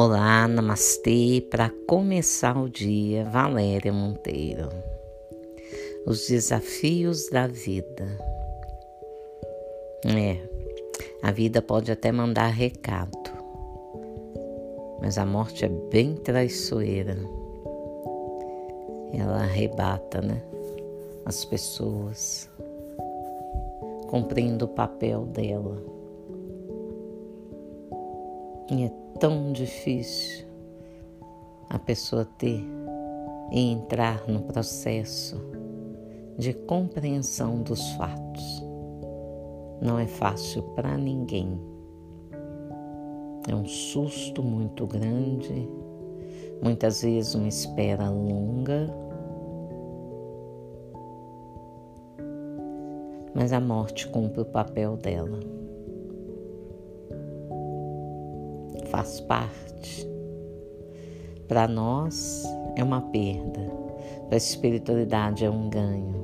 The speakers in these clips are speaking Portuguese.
Olá, namastê. Para começar o dia, Valéria Monteiro. Os desafios da vida. É, a vida pode até mandar recado, mas a morte é bem traiçoeira. Ela arrebata, né? As pessoas, cumprindo o papel dela. E é tão difícil a pessoa ter e entrar no processo de compreensão dos fatos. Não é fácil para ninguém. É um susto muito grande, muitas vezes uma espera longa. Mas a morte cumpre o papel dela. Faz parte. Para nós é uma perda, para a espiritualidade é um ganho.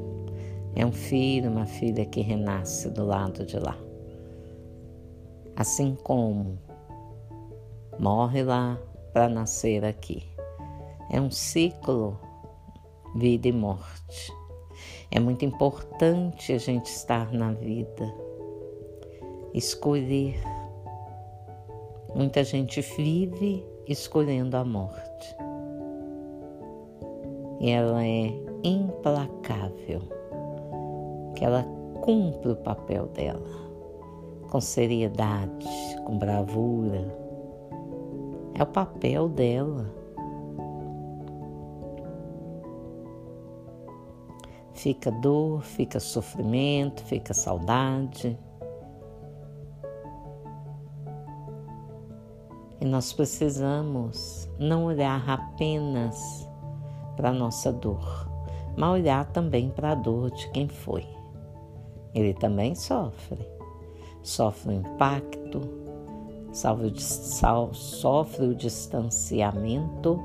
É um filho, uma filha que renasce do lado de lá. Assim como morre lá para nascer aqui. É um ciclo, vida e morte. É muito importante a gente estar na vida, escolher Muita gente vive escolhendo a morte. E ela é implacável, que ela cumpre o papel dela com seriedade, com bravura. É o papel dela. Fica dor, fica sofrimento, fica saudade. E nós precisamos não olhar apenas para a nossa dor, mas olhar também para a dor de quem foi. Ele também sofre. Sofre o impacto, sofre o distanciamento,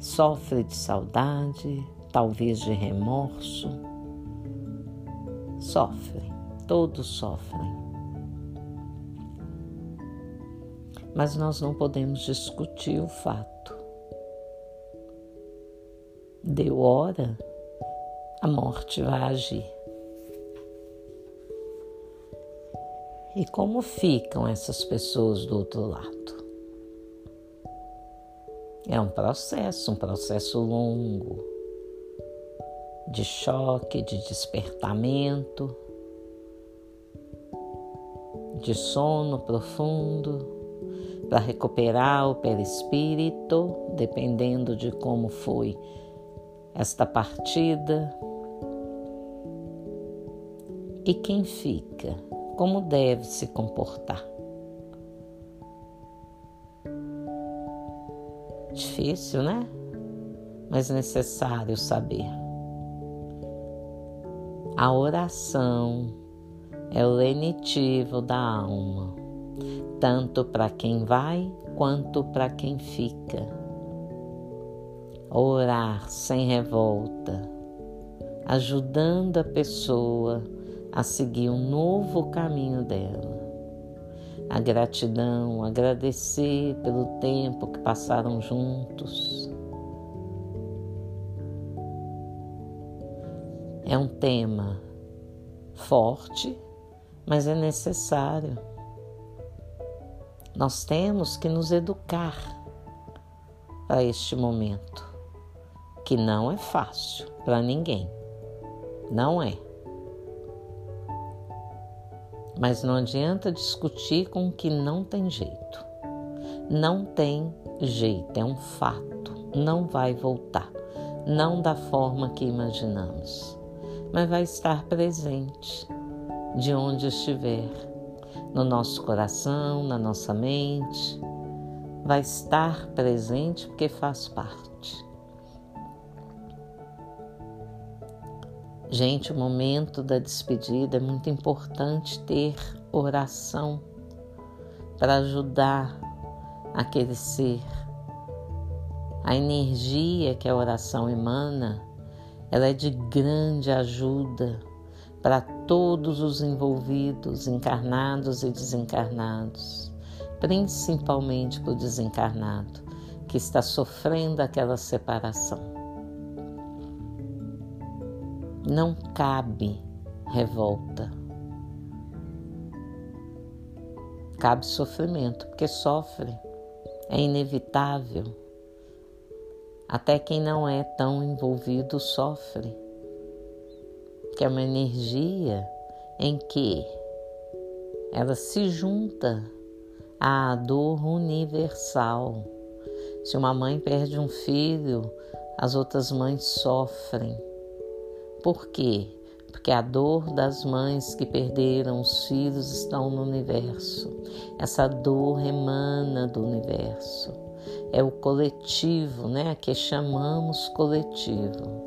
sofre de saudade, talvez de remorso. Sofre, todos sofrem. Mas nós não podemos discutir o fato. Deu hora, a morte vai agir. E como ficam essas pessoas do outro lado? É um processo, um processo longo de choque, de despertamento, de sono profundo para recuperar o perispírito, dependendo de como foi esta partida. E quem fica, como deve se comportar. Difícil, né? Mas necessário saber. A oração é o lenitivo da alma tanto para quem vai quanto para quem fica. Orar sem revolta, ajudando a pessoa a seguir um novo caminho dela. A gratidão, agradecer pelo tempo que passaram juntos. É um tema forte, mas é necessário. Nós temos que nos educar para este momento, que não é fácil para ninguém. Não é. Mas não adianta discutir com o que não tem jeito. Não tem jeito, é um fato. Não vai voltar. Não da forma que imaginamos, mas vai estar presente de onde estiver no nosso coração, na nossa mente, vai estar presente porque faz parte. Gente, o momento da despedida é muito importante ter oração para ajudar aquele ser. A energia que a oração emana, ela é de grande ajuda para todos os envolvidos, encarnados e desencarnados, principalmente para o desencarnado que está sofrendo aquela separação. Não cabe revolta. Cabe sofrimento, porque sofre, é inevitável. Até quem não é tão envolvido sofre, que é uma energia em que ela se junta à dor universal. Se uma mãe perde um filho, as outras mães sofrem. Por quê? Porque a dor das mães que perderam os filhos estão no universo. Essa dor emana do universo. É o coletivo, né? Que chamamos coletivo.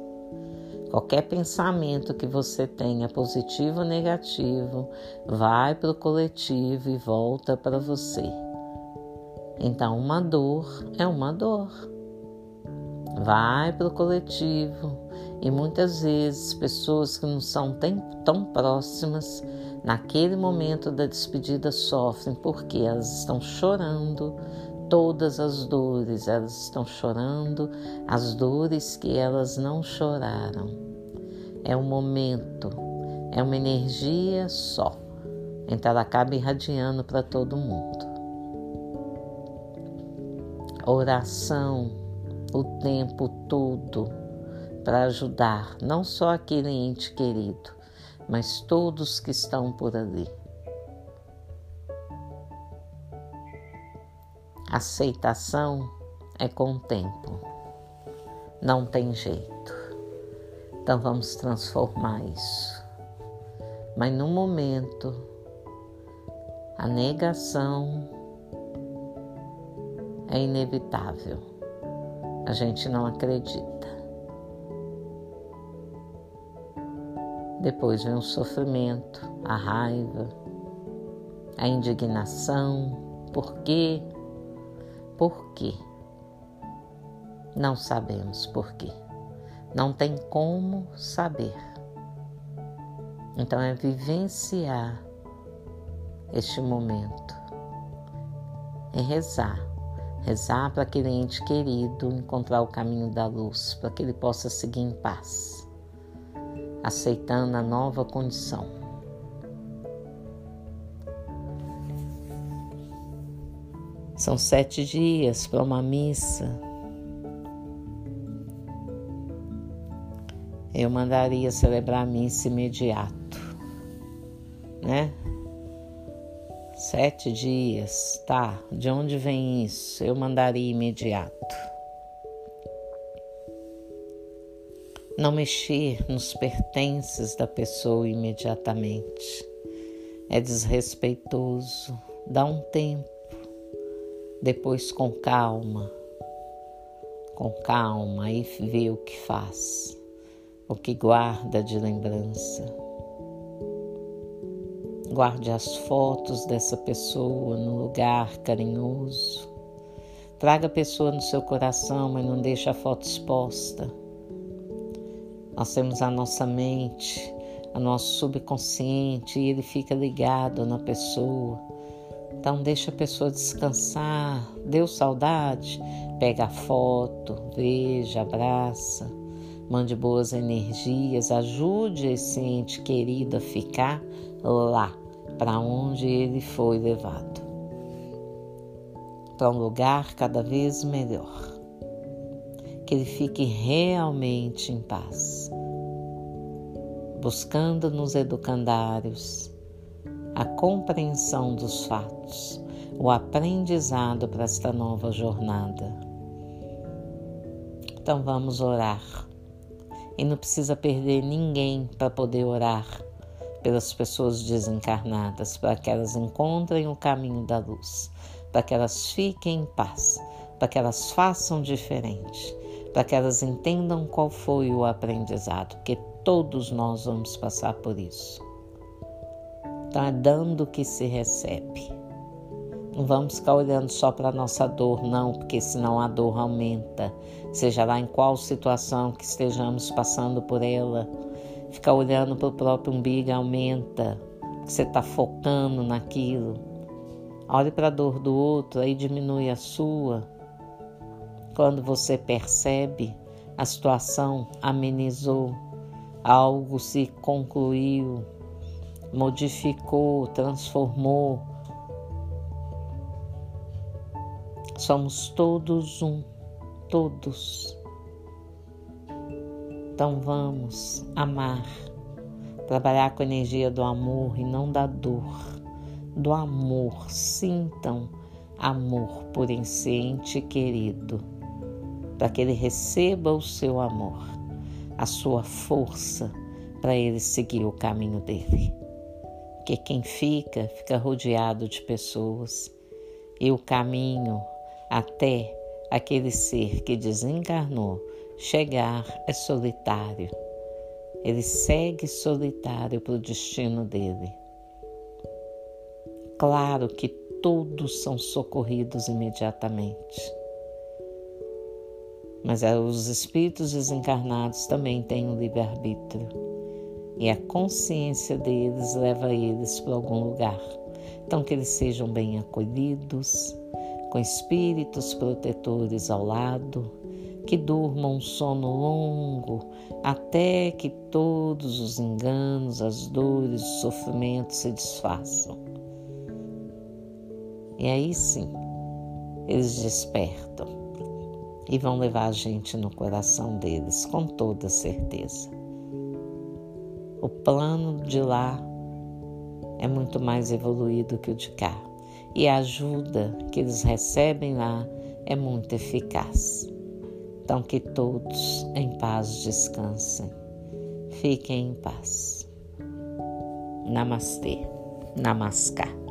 Qualquer pensamento que você tenha, positivo ou negativo, vai para o coletivo e volta para você. Então, uma dor é uma dor. Vai para o coletivo e muitas vezes pessoas que não são tão próximas, naquele momento da despedida sofrem porque elas estão chorando todas as dores, elas estão chorando as dores que elas não choraram. É um momento, é uma energia só. Então ela acaba irradiando para todo mundo. Oração o tempo todo para ajudar não só aquele ente querido, mas todos que estão por ali. Aceitação é com o tempo, não tem jeito. Então vamos transformar isso. Mas no momento, a negação é inevitável. A gente não acredita. Depois vem o sofrimento, a raiva, a indignação. Por quê? Por quê? Não sabemos por quê. Não tem como saber. Então é vivenciar este momento. É rezar. Rezar para aquele ente querido encontrar o caminho da luz, para que ele possa seguir em paz, aceitando a nova condição. São sete dias para uma missa. Eu mandaria celebrar a missa imediato, né? Sete dias, tá? De onde vem isso? Eu mandaria imediato. Não mexer nos pertences da pessoa imediatamente. É desrespeitoso. Dá um tempo depois, com calma, com calma, aí vê o que faz, o que guarda de lembrança. Guarde as fotos dessa pessoa no lugar carinhoso. Traga a pessoa no seu coração, mas não deixe a foto exposta. Nós temos a nossa mente, o nosso subconsciente, e ele fica ligado na pessoa então deixa a pessoa descansar, deu saudade, pega a foto, veja, abraça, mande boas energias, ajude esse ente querido a ficar lá, para onde ele foi levado. Para um lugar cada vez melhor. Que ele fique realmente em paz. Buscando nos educandários a compreensão dos fatos, o aprendizado para esta nova jornada. Então vamos orar. E não precisa perder ninguém para poder orar pelas pessoas desencarnadas, para que elas encontrem o caminho da luz, para que elas fiquem em paz, para que elas façam diferente, para que elas entendam qual foi o aprendizado, porque todos nós vamos passar por isso. É dando que se recebe. Não vamos ficar olhando só para a nossa dor, não, porque senão a dor aumenta, seja lá em qual situação que estejamos passando por ela. Ficar olhando para o próprio umbigo aumenta, você está focando naquilo. Olhe para a dor do outro, aí diminui a sua. Quando você percebe, a situação amenizou, algo se concluiu, modificou, transformou. Somos todos um, todos. Então vamos amar, trabalhar com a energia do amor e não da dor. Do amor, sintam amor por esse ente querido, para que ele receba o seu amor, a sua força para ele seguir o caminho dele. Que quem fica, fica rodeado de pessoas e o caminho até aquele ser que desencarnou chegar é solitário. Ele segue solitário para o destino dele. Claro que todos são socorridos imediatamente. Mas é, os espíritos desencarnados também têm um livre-arbítrio. E a consciência deles leva eles para algum lugar. Então, que eles sejam bem acolhidos, com espíritos protetores ao lado, que durmam um sono longo, até que todos os enganos, as dores, os sofrimentos se desfaçam. E aí sim, eles despertam e vão levar a gente no coração deles, com toda certeza. O plano de lá é muito mais evoluído que o de cá, e a ajuda que eles recebem lá é muito eficaz. Então, que todos em paz descansem. Fiquem em paz. Namastê. Namaskar.